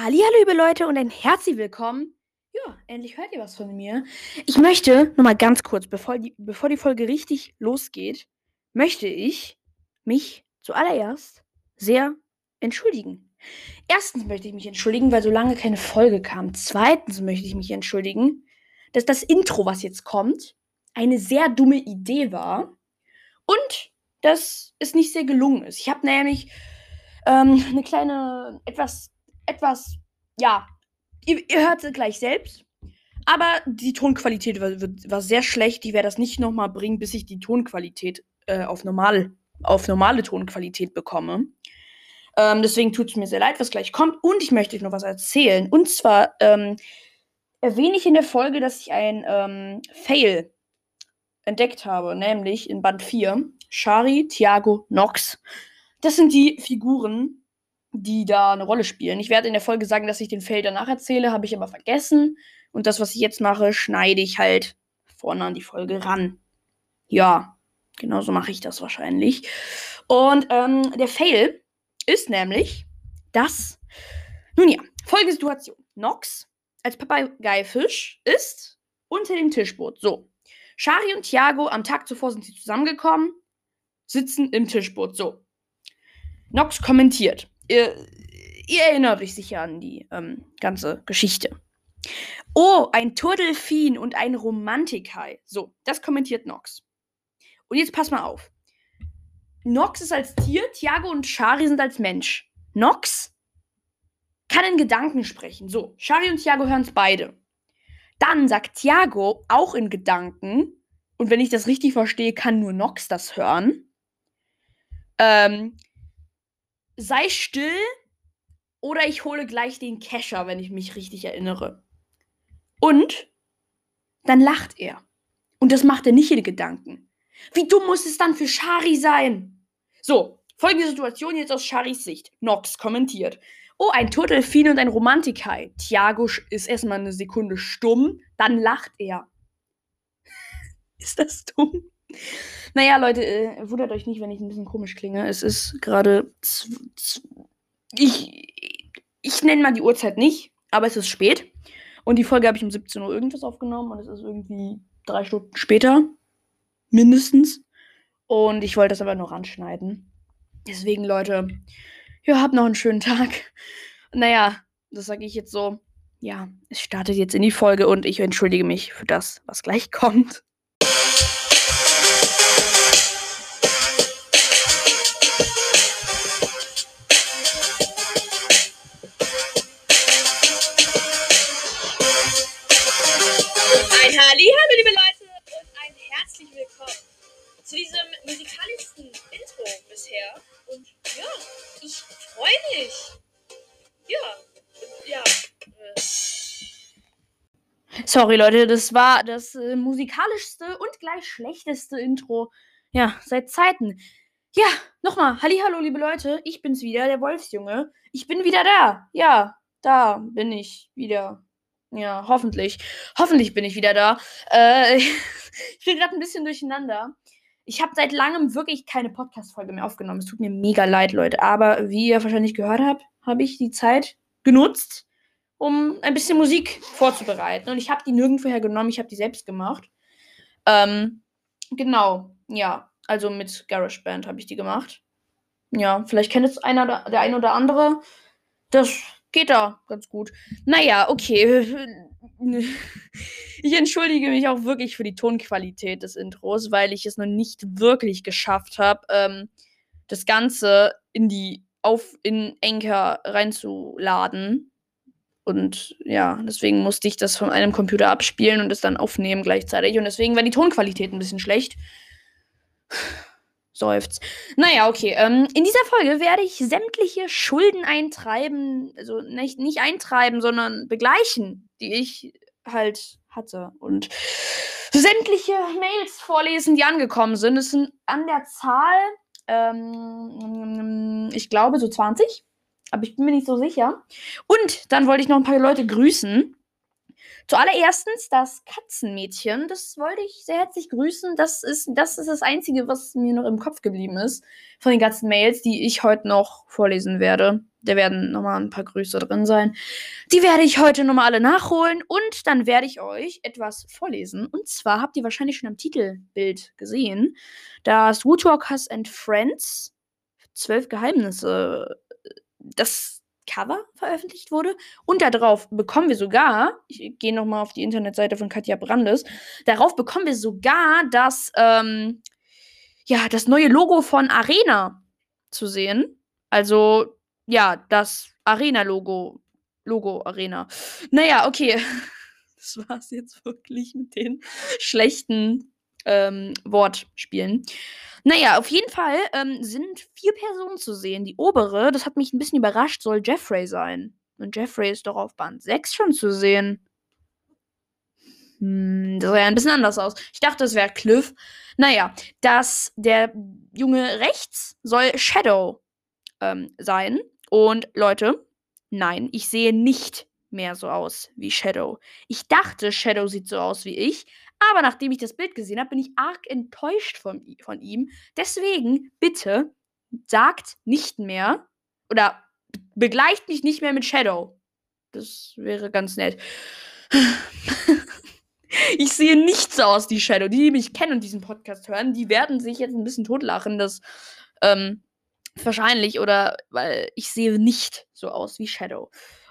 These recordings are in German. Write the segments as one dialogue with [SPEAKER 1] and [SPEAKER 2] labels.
[SPEAKER 1] Hallo, liebe Leute und ein herzlich willkommen. Ja, endlich hört ihr was von mir. Ich möchte nur mal ganz kurz, bevor die, bevor die Folge richtig losgeht, möchte ich mich zuallererst sehr entschuldigen. Erstens möchte ich mich entschuldigen, weil so lange keine Folge kam. Zweitens möchte ich mich entschuldigen, dass das Intro, was jetzt kommt, eine sehr dumme Idee war und dass es nicht sehr gelungen ist. Ich habe nämlich ähm, eine kleine, etwas etwas, ja, ihr, ihr hört es gleich selbst. Aber die Tonqualität war, war sehr schlecht. Ich werde das nicht nochmal bringen, bis ich die Tonqualität äh, auf, normal, auf normale Tonqualität bekomme. Ähm, deswegen tut es mir sehr leid, was gleich kommt. Und ich möchte euch noch was erzählen. Und zwar ähm, erwähne ich in der Folge, dass ich ein ähm, Fail entdeckt habe, nämlich in Band 4. Shari, Thiago, Nox. Das sind die Figuren, die da eine Rolle spielen. Ich werde in der Folge sagen, dass ich den Fail danach erzähle, habe ich aber vergessen. Und das, was ich jetzt mache, schneide ich halt vorne an die Folge ran. Ja, genau so mache ich das wahrscheinlich. Und ähm, der Fail ist nämlich, dass, nun ja, folgende Situation. Nox als Papageifisch ist unter dem Tischboot. So. Shari und Thiago, am Tag zuvor sind sie zusammengekommen, sitzen im Tischboot. So. Nox kommentiert ihr, ihr erinnert euch sicher an die ähm, ganze Geschichte. Oh, ein Turtelfin und ein Romantikai. So, das kommentiert Nox. Und jetzt pass mal auf. Nox ist als Tier, Thiago und Shari sind als Mensch. Nox kann in Gedanken sprechen. So, Shari und Thiago hören es beide. Dann sagt Thiago auch in Gedanken, und wenn ich das richtig verstehe, kann nur Nox das hören. Ähm, sei still oder ich hole gleich den Kescher, wenn ich mich richtig erinnere. Und dann lacht er. Und das macht er nicht in Gedanken. Wie dumm muss es dann für Shari sein? So, folgende Situation jetzt aus Sharis Sicht. Nox kommentiert. Oh, ein Turtelfin und ein Romantikai. Thiago ist erstmal eine Sekunde stumm, dann lacht er. ist das dumm? Naja, Leute, äh, wundert euch nicht, wenn ich ein bisschen komisch klinge. Es ist gerade. Ich, ich nenne mal die Uhrzeit nicht, aber es ist spät. Und die Folge habe ich um 17 Uhr irgendwas aufgenommen und es ist irgendwie drei Stunden später. Mindestens. Und ich wollte das aber noch anschneiden. Deswegen, Leute, ja, habt noch einen schönen Tag. Naja, das sage ich jetzt so. Ja, es startet jetzt in die Folge und ich entschuldige mich für das, was gleich kommt. Zu diesem musikalischsten Intro bisher. Und ja, ich freue mich. Ja, ja. Äh. Sorry, Leute, das war das äh, musikalischste und gleich schlechteste Intro, ja, seit Zeiten. Ja, nochmal, hallo, liebe Leute, ich bin's wieder, der Wolfsjunge. Ich bin wieder da. Ja, da bin ich wieder. Ja, hoffentlich. Hoffentlich bin ich wieder da. Äh, ich bin gerade ein bisschen durcheinander. Ich habe seit langem wirklich keine Podcast-Folge mehr aufgenommen. Es tut mir mega leid, Leute. Aber wie ihr wahrscheinlich gehört habt, habe ich die Zeit genutzt, um ein bisschen Musik vorzubereiten. Und ich habe die nirgendwoher genommen. Ich habe die selbst gemacht. Ähm, genau. Ja, also mit GarageBand habe ich die gemacht. Ja, vielleicht kennt es einer der ein oder andere. Das geht da ganz gut. Naja, okay. Ich entschuldige mich auch wirklich für die Tonqualität des Intros, weil ich es noch nicht wirklich geschafft habe, ähm, das Ganze in die auf in Anchor reinzuladen. Und ja, deswegen musste ich das von einem Computer abspielen und es dann aufnehmen gleichzeitig. Und deswegen war die Tonqualität ein bisschen schlecht. Seufzt. Naja, okay. Ähm, in dieser Folge werde ich sämtliche Schulden eintreiben, also nicht, nicht eintreiben, sondern begleichen, die ich halt hatte. Und sämtliche Mails vorlesen, die angekommen sind. Es sind an der Zahl, ähm, ich glaube, so 20. Aber ich bin mir nicht so sicher. Und dann wollte ich noch ein paar Leute grüßen. Zuallererstens das Katzenmädchen. Das wollte ich sehr herzlich grüßen. Das ist, das ist das Einzige, was mir noch im Kopf geblieben ist. Von den ganzen Mails, die ich heute noch vorlesen werde. Da werden nochmal ein paar Grüße drin sein. Die werde ich heute nochmal alle nachholen. Und dann werde ich euch etwas vorlesen. Und zwar habt ihr wahrscheinlich schon am Titelbild gesehen, dass Woodwalkers and Friends zwölf Geheimnisse das Cover veröffentlicht wurde. Und darauf bekommen wir sogar, ich gehe nochmal auf die Internetseite von Katja Brandes, darauf bekommen wir sogar das, ähm, ja, das neue Logo von Arena zu sehen. Also, ja, das Arena-Logo. Logo Arena. Naja, okay. Das war es jetzt wirklich mit den schlechten ähm, Wortspielen. Naja, auf jeden Fall ähm, sind vier Personen zu sehen. Die obere, das hat mich ein bisschen überrascht, soll Jeffrey sein. Und Jeffrey ist doch auf Band 6 schon zu sehen. Hm, das sah ja ein bisschen anders aus. Ich dachte, es wäre Cliff. Naja, dass der Junge rechts soll Shadow ähm, sein. Und Leute, nein, ich sehe nicht mehr so aus wie Shadow. Ich dachte, Shadow sieht so aus wie ich, aber nachdem ich das Bild gesehen habe, bin ich arg enttäuscht von, von ihm. Deswegen, bitte, sagt nicht mehr oder begleicht mich nicht mehr mit Shadow. Das wäre ganz nett. ich sehe nicht so aus wie Shadow. Die, die mich kennen und diesen Podcast hören, die werden sich jetzt ein bisschen totlachen, dass ähm, wahrscheinlich oder weil ich sehe nicht so aus wie Shadow.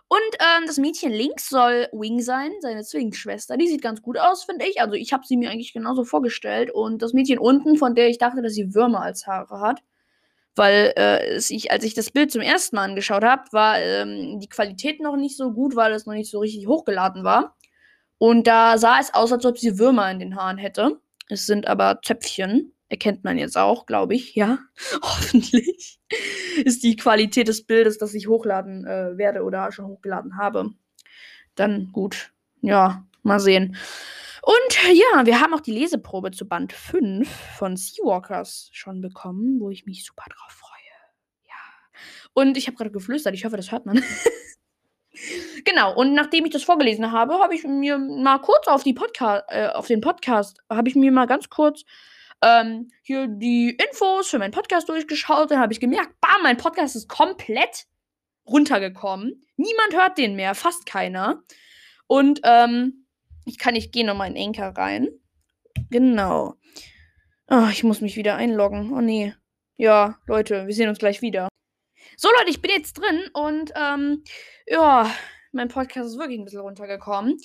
[SPEAKER 1] Und ähm, das Mädchen links soll Wing sein, seine Zwillingsschwester. Die sieht ganz gut aus, finde ich. Also ich habe sie mir eigentlich genauso vorgestellt. Und das Mädchen unten, von der ich dachte, dass sie Würmer als Haare hat. Weil äh, ich, als ich das Bild zum ersten Mal angeschaut habe, war ähm, die Qualität noch nicht so gut, weil es noch nicht so richtig hochgeladen war. Und da sah es aus, als ob sie Würmer in den Haaren hätte. Es sind aber Zöpfchen. Erkennt man jetzt auch, glaube ich, ja. Hoffentlich ist die Qualität des Bildes, das ich hochladen äh, werde oder schon hochgeladen habe. Dann gut. Ja, mal sehen. Und ja, wir haben auch die Leseprobe zu Band 5 von Seawalkers schon bekommen, wo ich mich super drauf freue. Ja. Und ich habe gerade geflüstert, ich hoffe, das hört man. genau, und nachdem ich das vorgelesen habe, habe ich mir mal kurz auf, Podca äh, auf den Podcast, habe ich mir mal ganz kurz ähm, hier die Infos für meinen Podcast durchgeschaut. Dann habe ich gemerkt, bam, mein Podcast ist komplett runtergekommen. Niemand hört den mehr, fast keiner. Und ähm, ich kann, ich gehe nochmal in Anchor rein. Genau. Oh, ich muss mich wieder einloggen. Oh nee. Ja, Leute, wir sehen uns gleich wieder. So, Leute, ich bin jetzt drin und ähm, ja, mein Podcast ist wirklich ein bisschen runtergekommen.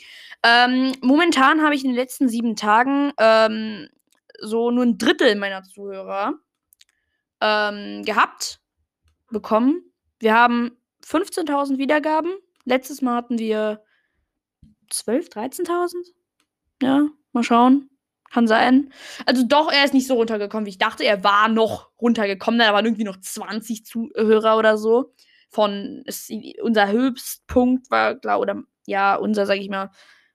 [SPEAKER 1] Ähm, momentan habe ich in den letzten sieben Tagen ähm, so nur ein Drittel meiner Zuhörer ähm, gehabt, bekommen. Wir haben 15.000 Wiedergaben. Letztes Mal hatten wir 12, 13.000. Ja, mal schauen. Kann sein. Also doch, er ist nicht so runtergekommen, wie ich dachte. Er war noch runtergekommen. Da waren irgendwie noch 20 Zuhörer oder so. Von es, unser Höchstpunkt war, glaube oder ja, unser, sag ich mal,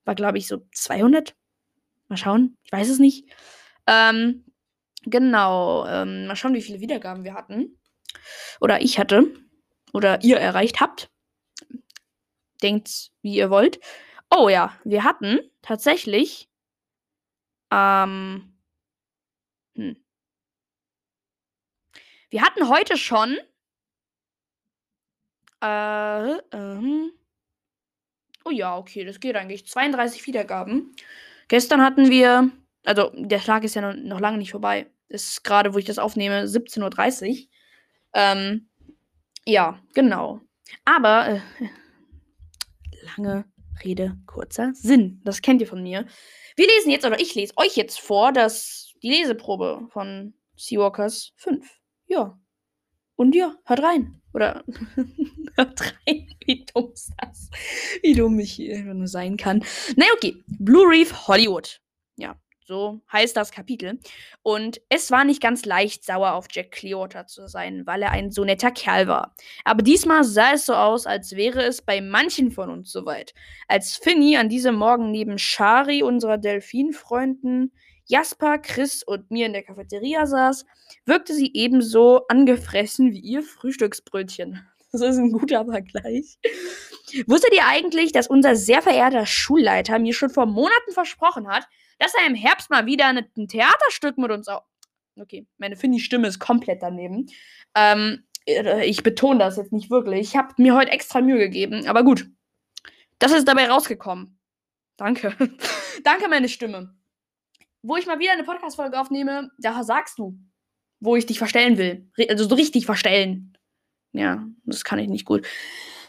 [SPEAKER 1] war, glaube ich, so 200. Mal schauen. Ich weiß es nicht. Ähm, genau. Ähm, mal schauen, wie viele Wiedergaben wir hatten. Oder ich hatte. Oder ihr erreicht habt. Denkt, wie ihr wollt. Oh ja, wir hatten tatsächlich. Ähm, hm. Wir hatten heute schon. Äh, äh, oh ja, okay, das geht eigentlich. 32 Wiedergaben. Gestern hatten wir also, der Tag ist ja noch, noch lange nicht vorbei. Ist gerade, wo ich das aufnehme, 17.30 Uhr. Ähm, ja, genau. Aber äh, lange Rede, kurzer Sinn. Das kennt ihr von mir. Wir lesen jetzt, oder ich lese euch jetzt vor, dass die Leseprobe von Seawalkers 5. Ja. Und ja, hört rein. Oder hört rein, wie dumm ist das? Wie dumm ich hier nur sein kann. Na naja, okay. Blue Reef Hollywood. Ja, so heißt das Kapitel. Und es war nicht ganz leicht, sauer auf Jack Clearwater zu sein, weil er ein so netter Kerl war. Aber diesmal sah es so aus, als wäre es bei manchen von uns soweit. Als Finny an diesem Morgen neben Shari, unserer Delfinfreunden, Jasper, Chris und mir in der Cafeteria saß, wirkte sie ebenso angefressen wie ihr Frühstücksbrötchen. Das ist ein guter Vergleich. Wusstet ihr eigentlich, dass unser sehr verehrter Schulleiter mir schon vor Monaten versprochen hat, dass er im Herbst mal wieder ein Theaterstück mit uns. Okay, meine Finny-Stimme ist komplett daneben. Ähm, äh, ich betone das jetzt nicht wirklich. Ich habe mir heute extra Mühe gegeben, aber gut. Das ist dabei rausgekommen. Danke. Danke, meine Stimme. Wo ich mal wieder eine Podcast-Folge aufnehme, da sagst du, wo ich dich verstellen will. Also so richtig verstellen. Ja, das kann ich nicht gut.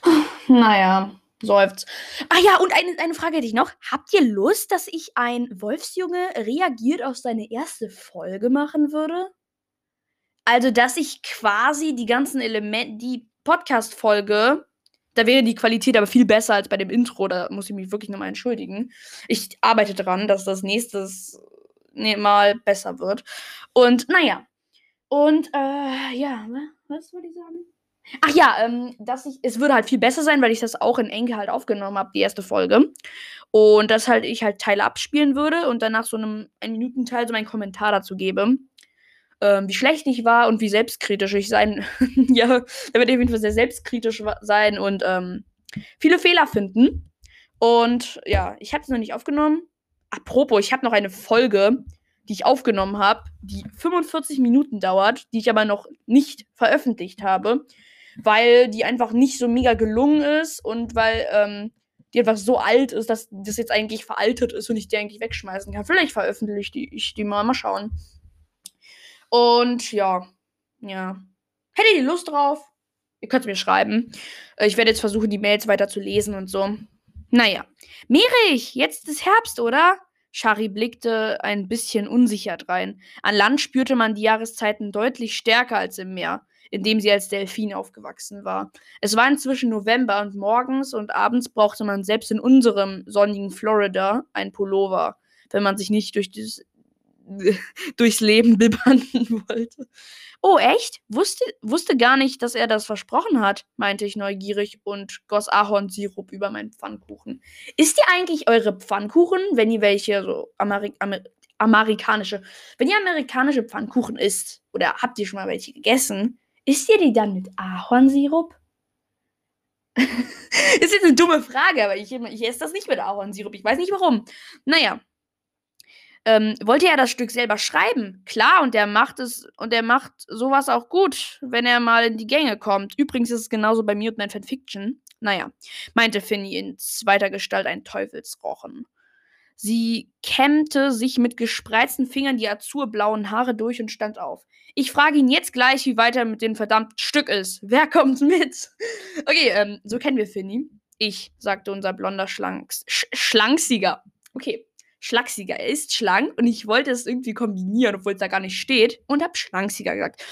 [SPEAKER 1] Naja, seufzt. Ah ja, und eine, eine Frage hätte ich noch. Habt ihr Lust, dass ich ein Wolfsjunge reagiert auf seine erste Folge machen würde? Also, dass ich quasi die ganzen Elemente, die Podcast-Folge, da wäre die Qualität aber viel besser als bei dem Intro. Da muss ich mich wirklich nochmal entschuldigen. Ich arbeite dran, dass das nächstes Mal besser wird. Und naja. Und äh, ja, was würde ich sagen? Ach ja, ähm, dass ich, es würde halt viel besser sein, weil ich das auch in Enke halt aufgenommen habe, die erste Folge. Und dass halt ich halt Teile abspielen würde und danach so einem ein Minuten Teil so meinen Kommentar dazu gebe. Ähm, wie schlecht ich war und wie selbstkritisch ich sein. ja, da werde ich auf jeden Fall sehr selbstkritisch sein und ähm, viele Fehler finden. Und ja, ich habe es noch nicht aufgenommen. Apropos, ich habe noch eine Folge, die ich aufgenommen habe, die 45 Minuten dauert, die ich aber noch nicht veröffentlicht habe weil die einfach nicht so mega gelungen ist und weil ähm, die einfach so alt ist, dass das jetzt eigentlich veraltet ist und ich die eigentlich wegschmeißen kann. Vielleicht veröffentliche die, ich die mal, mal schauen. Und ja, ja. Hättet ihr Lust drauf? Ihr könnt es mir schreiben. Äh, ich werde jetzt versuchen, die Mails weiter zu lesen und so. Naja. Merich, jetzt ist Herbst, oder? Shari blickte ein bisschen unsicher drein. An Land spürte man die Jahreszeiten deutlich stärker als im Meer in dem sie als Delfin aufgewachsen war. Es war inzwischen November und morgens und abends brauchte man selbst in unserem sonnigen Florida ein Pullover, wenn man sich nicht durch dieses, durchs Leben bibbern wollte. Oh, echt? Wusste, wusste gar nicht, dass er das versprochen hat, meinte ich neugierig und goss Ahornsirup über meinen Pfannkuchen. Isst ihr eigentlich eure Pfannkuchen, wenn ihr welche so Ameri Amer amerikanische, wenn ihr amerikanische Pfannkuchen isst oder habt ihr schon mal welche gegessen, Isst ihr die dann mit Ahornsirup? ist jetzt eine dumme Frage, aber ich, ich esse das nicht mit Ahornsirup. Ich weiß nicht warum. Naja. Ähm, wollte er das Stück selber schreiben? Klar, und er macht es und er macht sowas auch gut, wenn er mal in die Gänge kommt. Übrigens ist es genauso bei mir und mein Fanfiction. Naja, meinte Finny in zweiter Gestalt ein Teufelsrochen. Sie kämmte sich mit gespreizten Fingern die azurblauen Haare durch und stand auf. Ich frage ihn jetzt gleich, wie weit er mit dem verdammten Stück ist. Wer kommt mit? Okay, ähm, so kennen wir Finny. Ich, sagte unser blonder Schlanks Sch Schlanksiger. Okay, Schlagsiger. Er ist schlank und ich wollte es irgendwie kombinieren, obwohl es da gar nicht steht. Und hab Schlanksiger gesagt.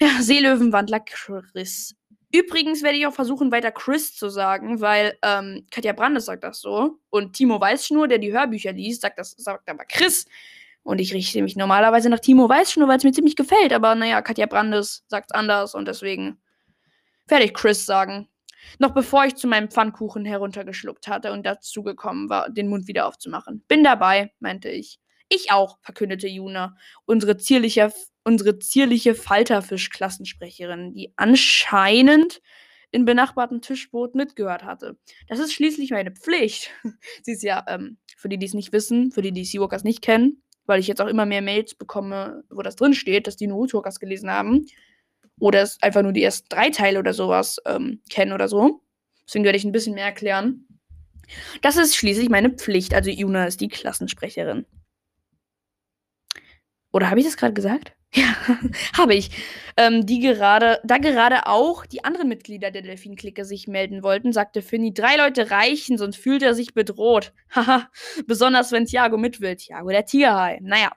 [SPEAKER 1] Ja, Seelöwenwandler Chris. Übrigens werde ich auch versuchen, weiter Chris zu sagen, weil ähm, Katja Brandes sagt das so. Und Timo Weißschnur, der die Hörbücher liest, sagt das, sagt aber Chris. Und ich richte mich normalerweise nach Timo Weiß schon, weil es mir ziemlich gefällt. Aber naja, Katja Brandes sagt anders und deswegen werde ich Chris sagen. Noch bevor ich zu meinem Pfannkuchen heruntergeschluckt hatte und dazu gekommen war, den Mund wieder aufzumachen. Bin dabei, meinte ich. Ich auch, verkündete Juna, unsere zierliche, unsere zierliche Falterfisch-Klassensprecherin, die anscheinend in benachbarten Tischboot mitgehört hatte. Das ist schließlich meine Pflicht. Sie ist ja, ähm, für die, die es nicht wissen, für die, die Seawalkers nicht kennen, weil ich jetzt auch immer mehr Mails bekomme, wo das drin steht, dass die Naruto-Okas gelesen haben. Oder es einfach nur die ersten drei Teile oder sowas ähm, kennen oder so. Deswegen werde ich ein bisschen mehr erklären. Das ist schließlich meine Pflicht. Also Yuna ist die Klassensprecherin. Oder habe ich das gerade gesagt? Ja, habe ich. Ähm, die gerade, da gerade auch die anderen Mitglieder der Delfin-Clique sich melden wollten, sagte Finny, drei Leute reichen, sonst fühlt er sich bedroht. Haha, besonders wenn Thiago mit will. Thiago, der Tigerhai. Naja,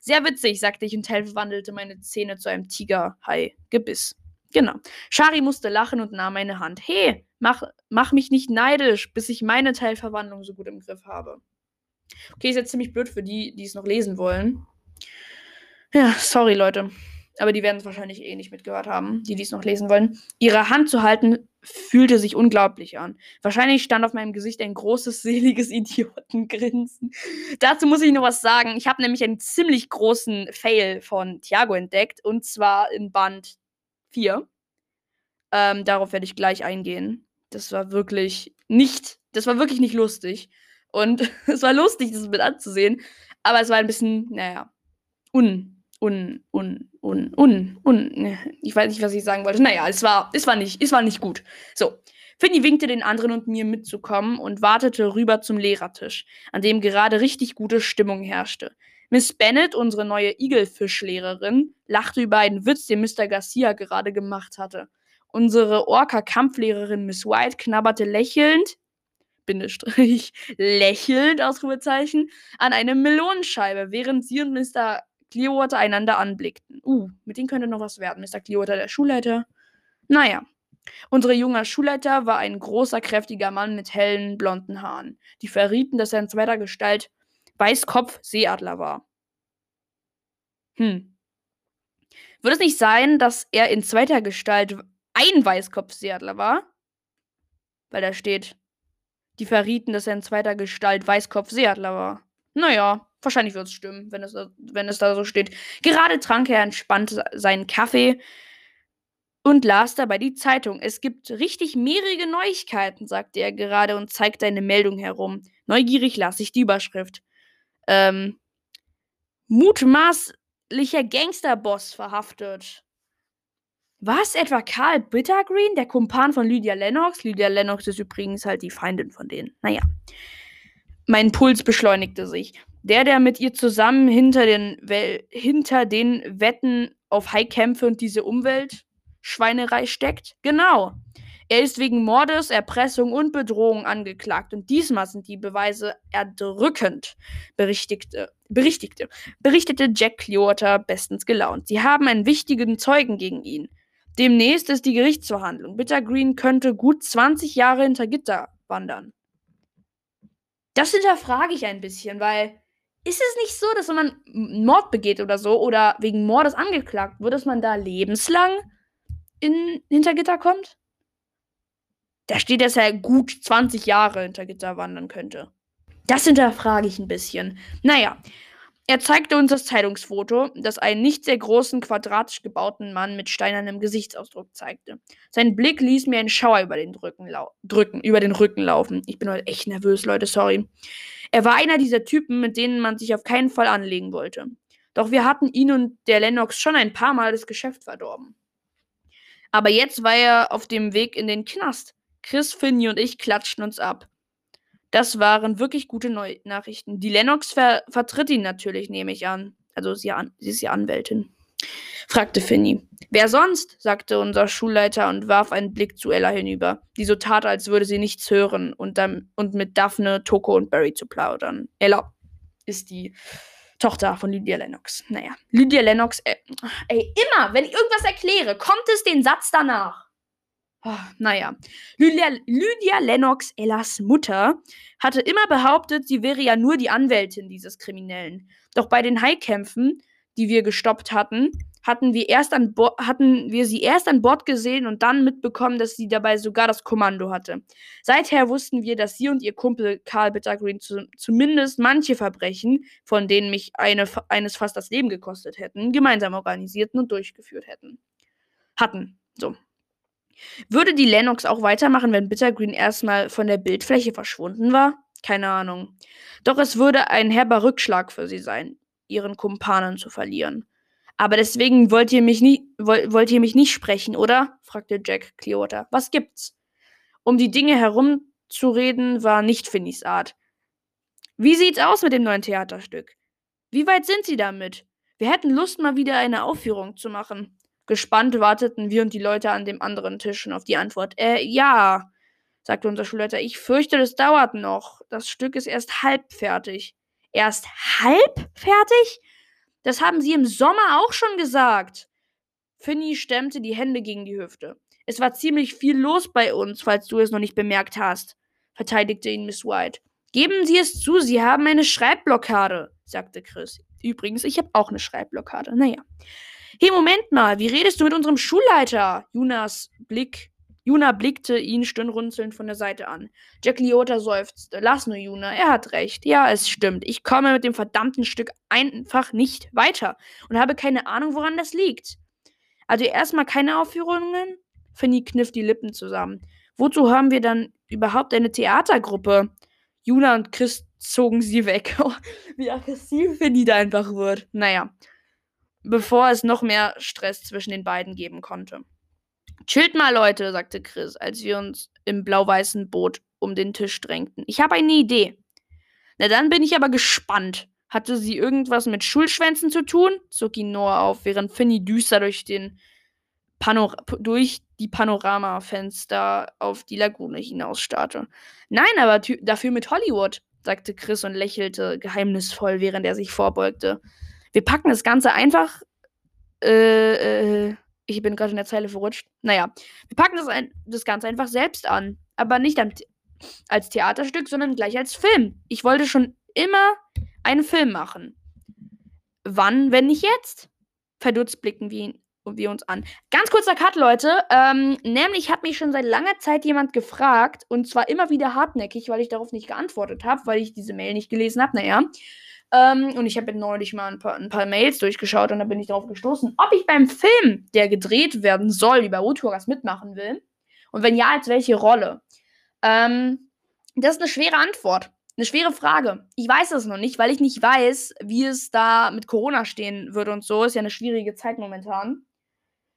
[SPEAKER 1] sehr witzig, sagte ich und Tel verwandelte meine Zähne zu einem Tigerhai-Gebiss. Genau. Shari musste lachen und nahm meine Hand. Hey, mach, mach mich nicht neidisch, bis ich meine Teilverwandlung so gut im Griff habe. Okay, ist jetzt ziemlich blöd für die, die es noch lesen wollen. Ja, sorry, Leute. Aber die werden es wahrscheinlich eh nicht mitgehört haben, die dies noch lesen wollen. Ihre Hand zu halten fühlte sich unglaublich an. Wahrscheinlich stand auf meinem Gesicht ein großes, seliges Idiotengrinsen. Dazu muss ich noch was sagen. Ich habe nämlich einen ziemlich großen Fail von Thiago entdeckt. Und zwar in Band 4. Ähm, darauf werde ich gleich eingehen. Das war wirklich nicht, das war wirklich nicht lustig. Und es war lustig, das mit anzusehen. Aber es war ein bisschen, naja, un, un, un, un, un, un. Ich weiß nicht, was ich sagen wollte. Naja, es war, es war nicht, es war nicht gut. So. Finny winkte den anderen und mir mitzukommen und wartete rüber zum Lehrertisch, an dem gerade richtig gute Stimmung herrschte. Miss Bennett, unsere neue Igelfischlehrerin, lachte über einen Witz, den Mr. Garcia gerade gemacht hatte. Unsere Orca-Kampflehrerin Miss White knabberte lächelnd, Bindestrich, lächelnd, Ausrufezeichen, an eine Melonenscheibe, während sie und Mr. Clearwater einander anblickten. Uh, mit denen könnte noch was werden. Mr. Clearwater, der Schulleiter. Naja. Unser junger Schulleiter war ein großer, kräftiger Mann mit hellen, blonden Haaren, die verrieten, dass er in zweiter Gestalt Weißkopf-Seeadler war. Hm. Würde es nicht sein, dass er in zweiter Gestalt ein Weißkopf-Seeadler war? Weil da steht, die verrieten, dass er in zweiter Gestalt Weißkopf-Seeadler war. Naja, wahrscheinlich wird es stimmen, wenn es, wenn es da so steht. Gerade trank er entspannt seinen Kaffee und las dabei die Zeitung. Es gibt richtig mehrere Neuigkeiten, sagte er gerade und zeigte eine Meldung herum. Neugierig las ich die Überschrift ähm, mutmaßlicher Gangsterboss verhaftet. Was etwa Karl Bittergreen, der Kumpan von Lydia Lennox? Lydia Lennox ist übrigens halt die Feindin von denen. Naja. Mein Puls beschleunigte sich. Der, der mit ihr zusammen hinter den, Wel hinter den Wetten auf Highkämpfe und diese Umweltschweinerei steckt? Genau. Er ist wegen Mordes, Erpressung und Bedrohung angeklagt und diesmal sind die Beweise erdrückend, berichtigte, berichtigte, berichtete Jack Clearwater bestens gelaunt. Sie haben einen wichtigen Zeugen gegen ihn. Demnächst ist die Gerichtsverhandlung. Bittergreen könnte gut 20 Jahre hinter Gitter wandern. Das hinterfrage ich ein bisschen, weil ist es nicht so, dass wenn man Mord begeht oder so oder wegen Mordes angeklagt wird, dass man da lebenslang in Hintergitter kommt? Da steht, dass er gut 20 Jahre hinter Gitter wandern könnte. Das hinterfrage ich ein bisschen. Naja, er zeigte uns das Zeitungsfoto, das einen nicht sehr großen, quadratisch gebauten Mann mit steinernem Gesichtsausdruck zeigte. Sein Blick ließ mir einen Schauer über den, Drücken, über den Rücken laufen. Ich bin heute echt nervös, Leute, sorry. Er war einer dieser Typen, mit denen man sich auf keinen Fall anlegen wollte. Doch wir hatten ihn und der Lennox schon ein paar Mal das Geschäft verdorben. Aber jetzt war er auf dem Weg in den Knast. Chris, Finny und ich klatschten uns ab. Das waren wirklich gute Neu Nachrichten. Die Lennox ver vertritt ihn natürlich, nehme ich an. Also sie, an sie ist ja Anwältin. fragte Finny. Wer sonst? sagte unser Schulleiter und warf einen Blick zu Ella hinüber, die so tat, als würde sie nichts hören und, dann, und mit Daphne, Toko und Barry zu plaudern. Ella ist die Tochter von Lydia Lennox. Naja, Lydia Lennox, äh, ey, immer, wenn ich irgendwas erkläre, kommt es den Satz danach. Oh, naja, Lydia, Lydia Lennox, Ellas Mutter, hatte immer behauptet, sie wäre ja nur die Anwältin dieses Kriminellen. Doch bei den Highkämpfen, die wir gestoppt hatten, hatten wir, erst an hatten wir sie erst an Bord gesehen und dann mitbekommen, dass sie dabei sogar das Kommando hatte. Seither wussten wir, dass sie und ihr Kumpel Carl Bittergreen zu, zumindest manche Verbrechen, von denen mich eine, eines fast das Leben gekostet hätten, gemeinsam organisierten und durchgeführt hätten. Hatten. So. Würde die Lennox auch weitermachen, wenn Bittergreen erstmal von der Bildfläche verschwunden war? Keine Ahnung. Doch es würde ein herber Rückschlag für sie sein, ihren Kumpanen zu verlieren. Aber deswegen wollt ihr mich, nie, wollt ihr mich nicht sprechen, oder? fragte Jack Clearwater. Was gibt's? Um die Dinge herumzureden, war nicht Finnys Art. Wie sieht's aus mit dem neuen Theaterstück? Wie weit sind Sie damit? Wir hätten Lust, mal wieder eine Aufführung zu machen. Gespannt warteten wir und die Leute an dem anderen Tisch auf die Antwort. Äh, ja, sagte unser Schulleiter. Ich fürchte, das dauert noch. Das Stück ist erst halb fertig. Erst halb fertig? Das haben Sie im Sommer auch schon gesagt. Finny stemmte die Hände gegen die Hüfte. Es war ziemlich viel los bei uns, falls du es noch nicht bemerkt hast, verteidigte ihn Miss White. Geben Sie es zu, Sie haben eine Schreibblockade, sagte Chris. Übrigens, ich habe auch eine Schreibblockade. Naja. Hey, Moment mal, wie redest du mit unserem Schulleiter? Junas Blick. Juna blickte ihn stirnrunzelnd von der Seite an. Jack Liotta seufzte. Lass nur, Juna, er hat recht. Ja, es stimmt. Ich komme mit dem verdammten Stück einfach nicht weiter und habe keine Ahnung, woran das liegt. Also erstmal keine Aufführungen? Finny kniff die Lippen zusammen. Wozu haben wir dann überhaupt eine Theatergruppe? Juna und Chris zogen sie weg. Wie aggressiv Finny da einfach wird. Naja. Bevor es noch mehr Stress zwischen den beiden geben konnte. Chillt mal, Leute, sagte Chris, als wir uns im blau-weißen Boot um den Tisch drängten. Ich habe eine Idee. Na dann bin ich aber gespannt. Hatte sie irgendwas mit Schulschwänzen zu tun? zog ihn Noah auf, während Finny düster durch den Panor durch die Panoramafenster auf die Lagune hinausstarrte. Nein, aber dafür mit Hollywood, sagte Chris und lächelte geheimnisvoll, während er sich vorbeugte. Wir packen das Ganze einfach. Äh, äh, ich bin gerade in der Zeile verrutscht. Naja, wir packen das, ein, das Ganze einfach selbst an. Aber nicht am, als Theaterstück, sondern gleich als Film. Ich wollte schon immer einen Film machen. Wann, wenn nicht jetzt? Verdutzt blicken wir wir uns an. Ganz kurzer Cut, Leute. Ähm, nämlich hat mich schon seit langer Zeit jemand gefragt, und zwar immer wieder hartnäckig, weil ich darauf nicht geantwortet habe, weil ich diese Mail nicht gelesen habe. Naja. Ähm, und ich habe neulich mal ein paar, ein paar, Mails durchgeschaut und da bin ich darauf gestoßen, ob ich beim Film, der gedreht werden soll, über Woodwalkers mitmachen will. Und wenn ja, als welche Rolle? Ähm, das ist eine schwere Antwort. Eine schwere Frage. Ich weiß es noch nicht, weil ich nicht weiß, wie es da mit Corona stehen würde und so. Ist ja eine schwierige Zeit momentan.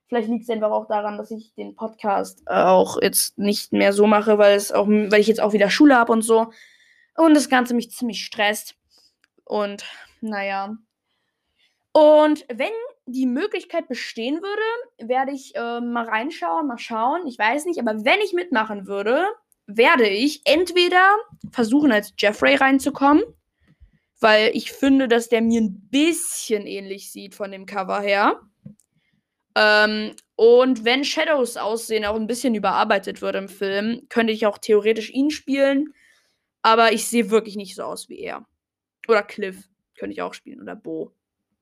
[SPEAKER 1] Vielleicht liegt es einfach auch daran, dass ich den Podcast äh, auch jetzt nicht mehr so mache, weil es auch, weil ich jetzt auch wieder Schule habe und so. Und das Ganze mich ziemlich stresst. Und naja. Und wenn die Möglichkeit bestehen würde, werde ich äh, mal reinschauen, mal schauen. Ich weiß nicht, aber wenn ich mitmachen würde, werde ich entweder versuchen, als Jeffrey reinzukommen, weil ich finde, dass der mir ein bisschen ähnlich sieht von dem Cover her. Ähm, und wenn Shadows Aussehen auch ein bisschen überarbeitet wird im Film, könnte ich auch theoretisch ihn spielen. Aber ich sehe wirklich nicht so aus wie er. Oder Cliff könnte ich auch spielen. Oder Bo.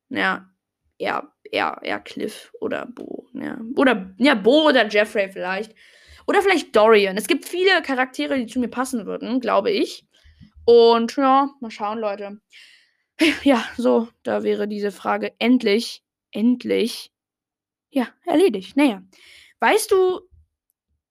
[SPEAKER 1] Ja, eher, eher, eher Cliff oder Bo. Ja. Oder, ja, Bo oder Jeffrey vielleicht. Oder vielleicht Dorian. Es gibt viele Charaktere, die zu mir passen würden, glaube ich. Und ja, mal schauen, Leute. Ja, so, da wäre diese Frage endlich, endlich ja, erledigt. Naja. Weißt du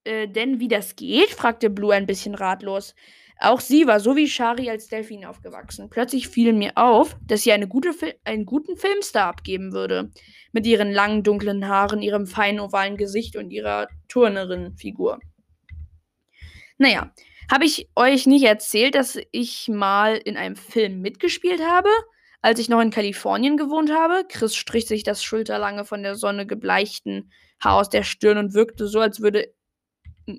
[SPEAKER 1] äh, denn, wie das geht? fragte Blue ein bisschen ratlos. Auch sie war so wie Shari als Delfin aufgewachsen. Plötzlich fiel mir auf, dass sie eine gute einen guten Filmstar abgeben würde. Mit ihren langen, dunklen Haaren, ihrem feinen, ovalen Gesicht und ihrer Turnerin-Figur. Naja, habe ich euch nicht erzählt, dass ich mal in einem Film mitgespielt habe? Als ich noch in Kalifornien gewohnt habe, Chris strich sich das schulterlange von der Sonne gebleichten Haar aus der Stirn und wirkte so, als würde,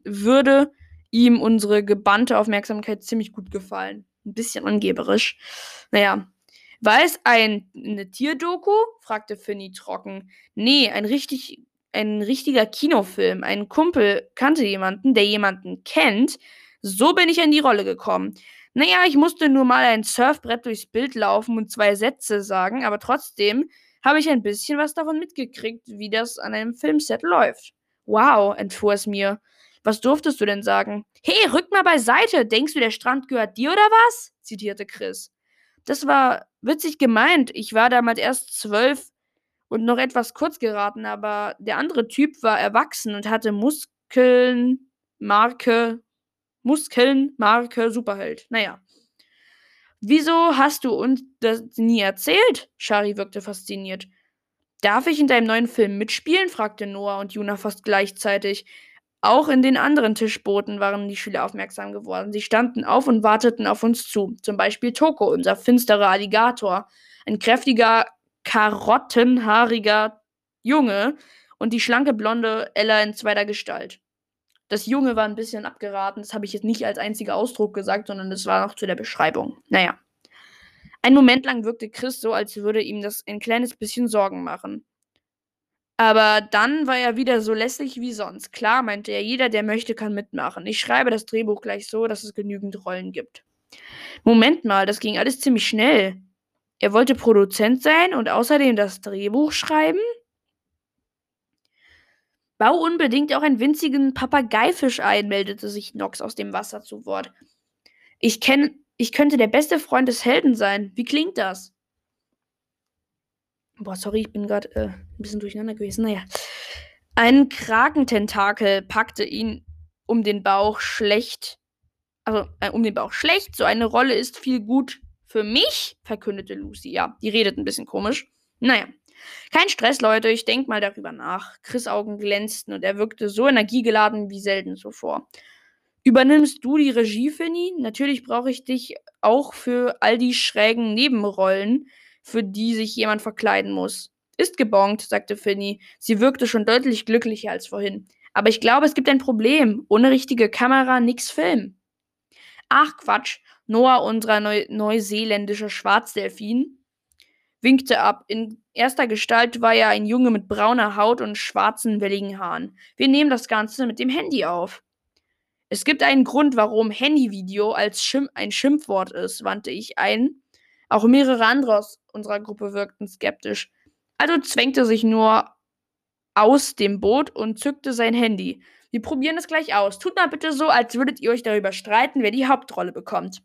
[SPEAKER 1] würde ihm unsere gebannte Aufmerksamkeit ziemlich gut gefallen. Ein bisschen angeberisch. Naja. War es ein, eine Tierdoku? fragte Finny trocken. Nee, ein richtig, ein richtiger Kinofilm. Ein Kumpel kannte jemanden, der jemanden kennt. So bin ich in die Rolle gekommen. Naja, ich musste nur mal ein Surfbrett durchs Bild laufen und zwei Sätze sagen, aber trotzdem habe ich ein bisschen was davon mitgekriegt, wie das an einem Filmset läuft. Wow, entfuhr es mir. Was durftest du denn sagen? Hey, rück mal beiseite. Denkst du, der Strand gehört dir oder was? zitierte Chris. Das war witzig gemeint. Ich war damals erst zwölf und noch etwas kurz geraten, aber der andere Typ war erwachsen und hatte Muskeln, Marke, Muskeln, Marke, Superheld. Naja. Wieso hast du uns das nie erzählt? Shari wirkte fasziniert. Darf ich in deinem neuen Film mitspielen? fragte Noah und Juna fast gleichzeitig. Auch in den anderen Tischbooten waren die Schüler aufmerksam geworden. Sie standen auf und warteten auf uns zu. Zum Beispiel Toko, unser finsterer Alligator. Ein kräftiger, karottenhaariger Junge und die schlanke blonde Ella in zweiter Gestalt. Das Junge war ein bisschen abgeraten. Das habe ich jetzt nicht als einziger Ausdruck gesagt, sondern das war noch zu der Beschreibung. Naja. Ein Moment lang wirkte Chris so, als würde ihm das ein kleines bisschen Sorgen machen. Aber dann war er wieder so lässig wie sonst. Klar, meinte er, jeder, der möchte, kann mitmachen. Ich schreibe das Drehbuch gleich so, dass es genügend Rollen gibt. Moment mal, das ging alles ziemlich schnell. Er wollte Produzent sein und außerdem das Drehbuch schreiben? Bau unbedingt auch einen winzigen Papageifisch ein, meldete sich Nox aus dem Wasser zu Wort. Ich kenne, ich könnte der beste Freund des Helden sein. Wie klingt das? Boah, sorry, ich bin gerade äh, ein bisschen durcheinander gewesen. Naja. Ein Krakententakel packte ihn um den Bauch schlecht. Also äh, um den Bauch schlecht. So eine Rolle ist viel gut für mich, verkündete Lucy. Ja, die redet ein bisschen komisch. Naja. Kein Stress, Leute, ich denk mal darüber nach. Chris Augen glänzten und er wirkte so energiegeladen wie selten zuvor. Übernimmst du die Regie, Finny? Natürlich brauche ich dich auch für all die schrägen Nebenrollen, für die sich jemand verkleiden muss. Ist gebongt, sagte Finny. Sie wirkte schon deutlich glücklicher als vorhin. Aber ich glaube, es gibt ein Problem. Ohne richtige Kamera nix Film. Ach Quatsch. Noah, unser Neu neuseeländischer Schwarzdelfin, winkte ab. In erster Gestalt war er ein Junge mit brauner Haut und schwarzen, welligen Haaren. Wir nehmen das Ganze mit dem Handy auf. Es gibt einen Grund, warum Handyvideo als Schimpf ein Schimpfwort ist, wandte ich ein. Auch mehrere andere aus unserer Gruppe wirkten skeptisch. Also zwängte sich nur aus dem Boot und zückte sein Handy. Wir probieren es gleich aus. Tut mal bitte so, als würdet ihr euch darüber streiten, wer die Hauptrolle bekommt.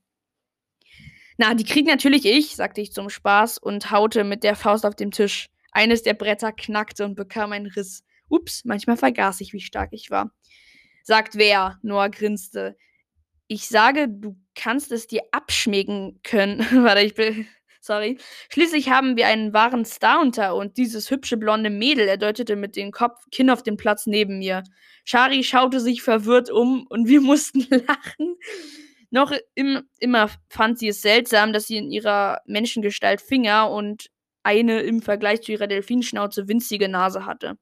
[SPEAKER 1] Na, die kriegt natürlich ich, sagte ich zum Spaß und haute mit der Faust auf den Tisch. Eines der Bretter knackte und bekam einen Riss. Ups, manchmal vergaß ich, wie stark ich war. Sagt wer? Noah grinste. Ich sage, du kannst es dir abschmecken können. Warte, ich bin. Sorry. Schließlich haben wir einen wahren Star unter und dieses hübsche blonde Mädel, er deutete mit dem Kopf Kinn auf den Platz neben mir. Shari schaute sich verwirrt um und wir mussten lachen. Noch im, immer fand sie es seltsam, dass sie in ihrer Menschengestalt Finger und eine im Vergleich zu ihrer Delfinschnauze winzige Nase hatte.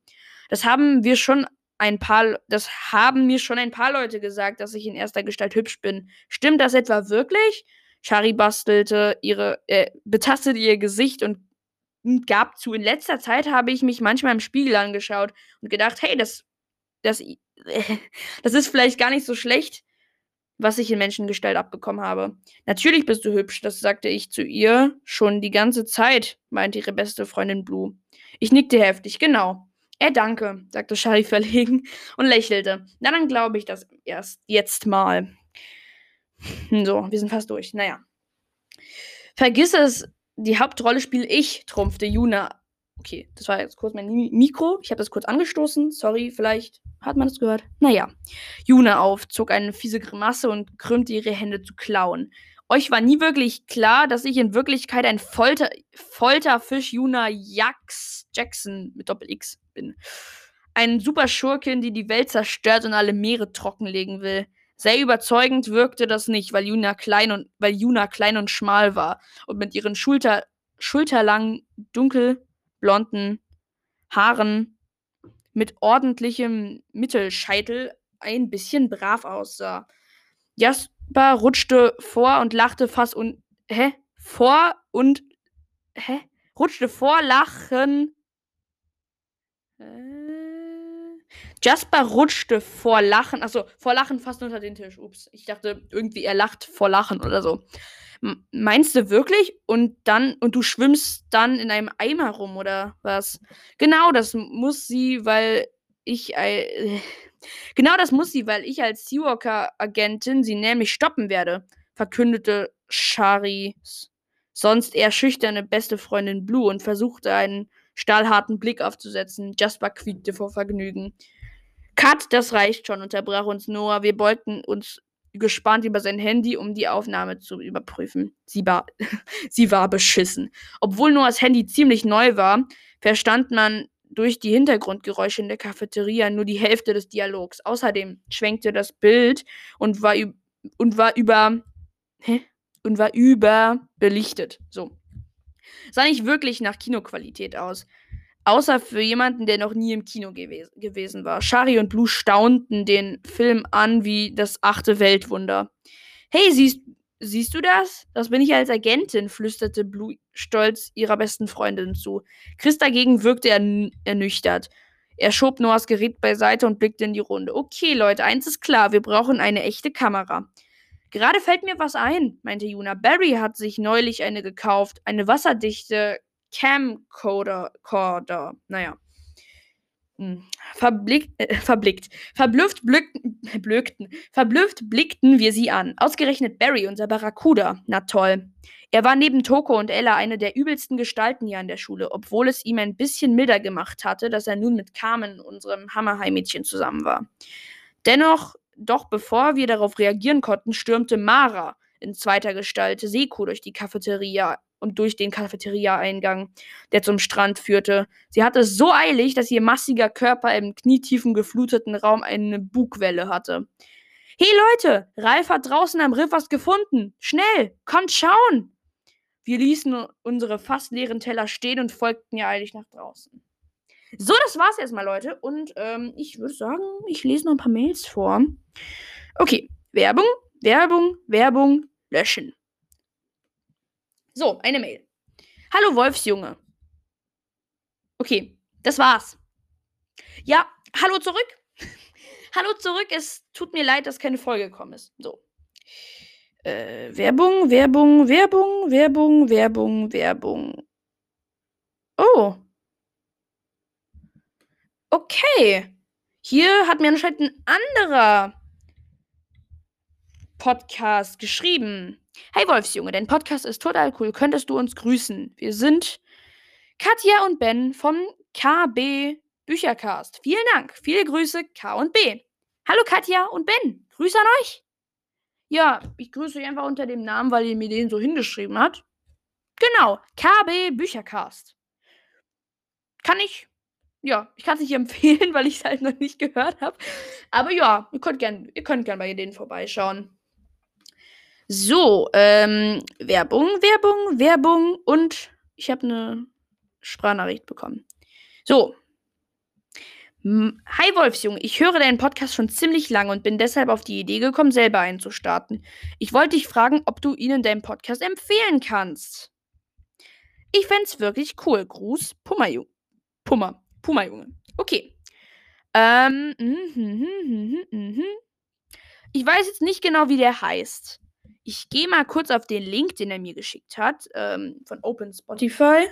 [SPEAKER 1] Das haben wir schon ein paar, das haben mir schon ein paar Leute gesagt, dass ich in erster Gestalt hübsch bin. Stimmt das etwa wirklich? Shari bastelte ihre, äh, betastete ihr Gesicht und gab zu, in letzter Zeit habe ich mich manchmal im Spiegel angeschaut und gedacht, hey, das, das, das ist vielleicht gar nicht so schlecht, was ich in Menschengestalt abbekommen habe. Natürlich bist du hübsch, das sagte ich zu ihr schon die ganze Zeit, meinte ihre beste Freundin Blue. Ich nickte heftig, genau. Äh, danke, sagte Shari verlegen und lächelte. Na, dann glaube ich das erst jetzt mal. So, wir sind fast durch. Naja. Vergiss es, die Hauptrolle spiele ich, trumpfte Juna. Okay, das war jetzt kurz mein Mikro. Ich habe das kurz angestoßen. Sorry, vielleicht hat man das gehört. Naja. Juna auf, zog eine fiese Grimasse und krümmte ihre Hände zu klauen. Euch war nie wirklich klar, dass ich in Wirklichkeit ein Folter Folterfisch Juna Jax Jackson mit Doppel-X bin. Ein super Schurkin, die die Welt zerstört und alle Meere trockenlegen will. Sehr überzeugend wirkte das nicht, weil Juna klein und, weil Juna klein und schmal war und mit ihren Schulter, schulterlangen, dunkelblonden Haaren mit ordentlichem Mittelscheitel ein bisschen brav aussah. Jas Nachbar rutschte vor und lachte fast und. Hä? Vor und. Hä? Rutschte vor Lachen. Äh, Jasper rutschte vor Lachen. Achso, vor Lachen fast unter den Tisch. Ups. Ich dachte irgendwie, er lacht vor Lachen oder so. Meinst du wirklich? Und dann. Und du schwimmst dann in einem Eimer rum, oder was? Genau, das muss sie, weil ich. Äh, Genau das muss sie, weil ich als Seawalker-Agentin sie nämlich stoppen werde, verkündete Shari sonst eher schüchterne beste Freundin Blue und versuchte einen stahlharten Blick aufzusetzen. Jasper quiekte vor Vergnügen. Cut, das reicht schon, unterbrach uns Noah. Wir beugten uns gespannt über sein Handy, um die Aufnahme zu überprüfen. Sie war, sie war beschissen. Obwohl Noahs Handy ziemlich neu war, verstand man durch die Hintergrundgeräusche in der Cafeteria nur die Hälfte des Dialogs. Außerdem schwenkte das Bild und war, und war über hä? und war überbelichtet. So. Sah nicht wirklich nach Kinoqualität aus. Außer für jemanden, der noch nie im Kino gew gewesen war. Shari und Blue staunten den Film an wie das achte Weltwunder. Hey, siehst, Siehst du das? Das bin ich als Agentin, flüsterte Blue stolz ihrer besten Freundin zu. Chris dagegen wirkte er ernüchtert. Er schob Noahs Gerät beiseite und blickte in die Runde. Okay, Leute, eins ist klar, wir brauchen eine echte Kamera. Gerade fällt mir was ein, meinte Juna. Barry hat sich neulich eine gekauft, eine wasserdichte Camcorder. Naja. Hm. Verblick, äh, verblickt. Verblüfft blickten, blökten, verblüfft blickten wir sie an. Ausgerechnet Barry, unser Barracuda. Na toll. Er war neben Toko und Ella eine der übelsten Gestalten hier an der Schule, obwohl es ihm ein bisschen milder gemacht hatte, dass er nun mit Carmen, unserem Hammerhai-Mädchen, zusammen war. Dennoch, doch bevor wir darauf reagieren konnten, stürmte Mara in zweiter Gestalt Seko durch die Cafeteria und durch den Cafeteria-Eingang, der zum Strand führte. Sie hatte es so eilig, dass ihr massiger Körper im knietiefen gefluteten Raum eine Bugwelle hatte. Hey Leute, Ralf hat draußen am Riff was gefunden. Schnell, kommt schauen! Wir ließen unsere fast leeren Teller stehen und folgten ihr eilig nach draußen. So, das war's erstmal, Leute. Und ähm, ich würde sagen, ich lese noch ein paar Mails vor. Okay, Werbung, Werbung, Werbung, löschen. So, eine Mail. Hallo Wolfsjunge. Okay, das war's. Ja, hallo zurück. hallo zurück. Es tut mir leid, dass keine Folge gekommen ist. So. Äh, Werbung, Werbung, Werbung, Werbung, Werbung, Werbung. Oh. Okay. Hier hat mir anscheinend ein anderer Podcast geschrieben. Hey Wolfsjunge, dein Podcast ist total cool. Könntest du uns grüßen? Wir sind Katja und Ben vom KB Büchercast. Vielen Dank. Viele Grüße, K und B. Hallo Katja und Ben. Grüße an euch. Ja, ich grüße euch einfach unter dem Namen, weil ihr mir den so hingeschrieben habt. Genau, KB Büchercast. Kann ich, ja, ich kann es nicht empfehlen, weil ich es halt noch nicht gehört habe. Aber ja, ihr könnt gerne gern bei denen vorbeischauen. So, ähm, Werbung, Werbung, Werbung und ich habe eine Sprachnachricht bekommen. So. Hi Wolfsjunge, ich höre deinen Podcast schon ziemlich lange und bin deshalb auf die Idee gekommen, selber einen zu starten. Ich wollte dich fragen, ob du ihnen deinen Podcast empfehlen kannst. Ich fände wirklich cool. Gruß, Pummerjunge. Pummer, Pummerjunge. Okay. Ähm, mh, mh, mh, ich weiß jetzt nicht genau, wie der heißt. Ich gehe mal kurz auf den Link, den er mir geschickt hat, ähm, von Open Spotify.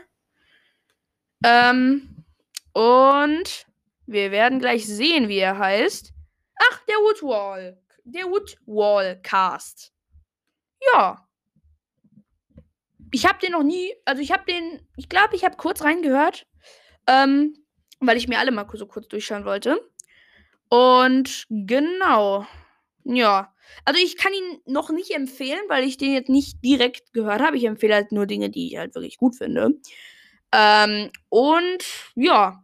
[SPEAKER 1] Ähm, und wir werden gleich sehen, wie er heißt. Ach, der Woodwall. Der Woodwall Cast. Ja. Ich habe den noch nie, also ich habe den, ich glaube, ich habe kurz reingehört, ähm, weil ich mir alle mal so kurz durchschauen wollte. Und genau. Ja. Also ich kann ihn noch nicht empfehlen, weil ich den jetzt nicht direkt gehört habe. Ich empfehle halt nur Dinge, die ich halt wirklich gut finde. Ähm, und ja.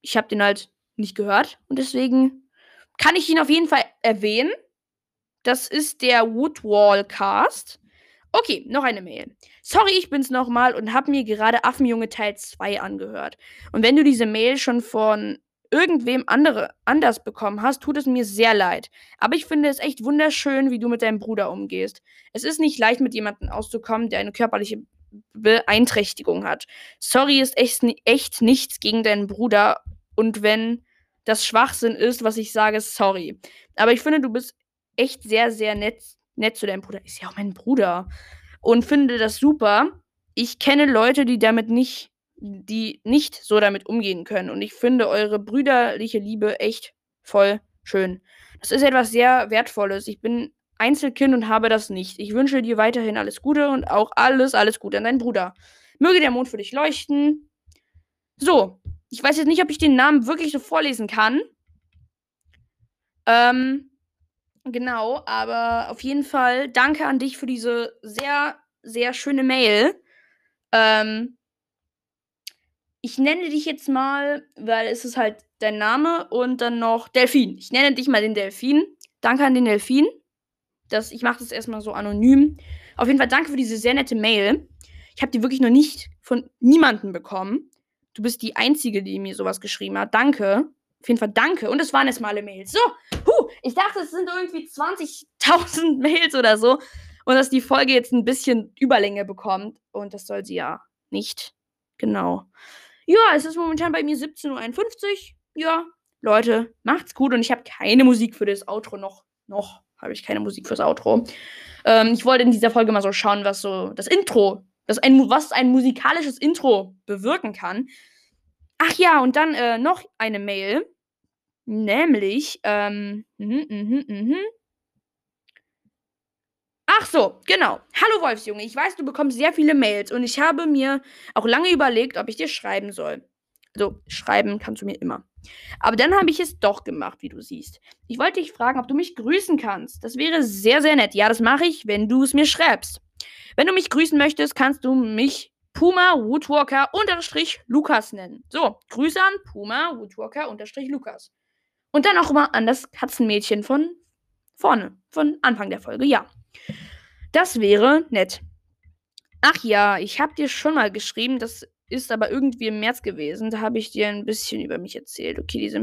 [SPEAKER 1] Ich habe den halt nicht gehört und deswegen kann ich ihn auf jeden Fall erwähnen. Das ist der Woodwall Cast. Okay, noch eine Mail. Sorry, ich bin's nochmal und hab mir gerade Affenjunge Teil 2 angehört. Und wenn du diese Mail schon von irgendwem andere, anders bekommen hast, tut es mir sehr leid. Aber ich finde es echt wunderschön, wie du mit deinem Bruder umgehst. Es ist nicht leicht, mit jemandem auszukommen, der eine körperliche Beeinträchtigung hat. Sorry ist echt, echt nichts gegen deinen Bruder. Und wenn das Schwachsinn ist, was ich sage, sorry. Aber ich finde, du bist echt sehr, sehr nett, nett zu deinem Bruder. Ist ja auch mein Bruder. Und finde das super. Ich kenne Leute, die damit nicht die nicht so damit umgehen können. Und ich finde eure brüderliche Liebe echt voll schön. Das ist etwas sehr Wertvolles. Ich bin Einzelkind und habe das nicht. Ich wünsche dir weiterhin alles Gute und auch alles, alles Gute an deinen Bruder. Möge der Mond für dich leuchten. So, ich weiß jetzt nicht, ob ich den Namen wirklich so vorlesen kann. Ähm, genau, aber auf jeden Fall danke an dich für diese sehr, sehr schöne Mail. Ähm, ich nenne dich jetzt mal, weil es ist halt dein Name und dann noch Delfin. Ich nenne dich mal den Delfin. Danke an den Delfin. Das, ich mache das erstmal so anonym. Auf jeden Fall danke für diese sehr nette Mail. Ich habe die wirklich noch nicht von niemandem bekommen. Du bist die Einzige, die mir sowas geschrieben hat. Danke. Auf jeden Fall danke. Und es waren erstmal alle Mails. So, huh, ich dachte, es sind irgendwie 20.000 Mails oder so. Und dass die Folge jetzt ein bisschen Überlänge bekommt. Und das soll sie ja nicht. Genau. Ja, es ist momentan bei mir 17.51 Uhr. Ja, Leute, macht's gut. Und ich habe keine Musik für das Outro noch. Noch habe ich keine Musik fürs Outro. Ähm, ich wollte in dieser Folge mal so schauen, was so das Intro, das ein, was ein musikalisches Intro bewirken kann. Ach ja, und dann äh, noch eine Mail. Nämlich, ähm, mh, mh, mh. Ach so, genau. Hallo Wolfsjunge, ich weiß, du bekommst sehr viele Mails und ich habe mir auch lange überlegt, ob ich dir schreiben soll. Also schreiben kannst du mir immer. Aber dann habe ich es doch gemacht, wie du siehst. Ich wollte dich fragen, ob du mich grüßen kannst. Das wäre sehr, sehr nett. Ja, das mache ich, wenn du es mir schreibst. Wenn du mich grüßen möchtest, kannst du mich Puma Woodwalker unterstrich Lukas nennen. So, Grüße an Puma Woodwalker unterstrich Lukas. Und dann auch immer an das Katzenmädchen von vorne, von Anfang der Folge, ja. Das wäre nett. Ach ja, ich habe dir schon mal geschrieben, das ist aber irgendwie im März gewesen. Da habe ich dir ein bisschen über mich erzählt. Okay, diese.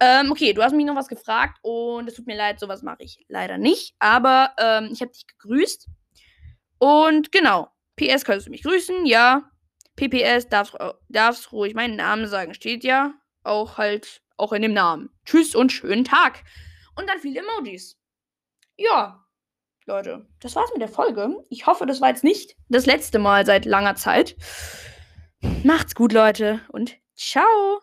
[SPEAKER 1] Ähm, okay, du hast mich noch was gefragt und es tut mir leid, sowas mache ich leider nicht. Aber ähm, ich habe dich gegrüßt. Und genau, PS kannst du mich grüßen, ja. PPS darfst, darfst ruhig meinen Namen sagen, steht ja. Auch halt, auch in dem Namen. Tschüss und schönen Tag. Und dann viele Emojis. Ja, Leute, das war's mit der Folge. Ich hoffe, das war jetzt nicht das letzte Mal seit langer Zeit. Macht's gut, Leute, und ciao.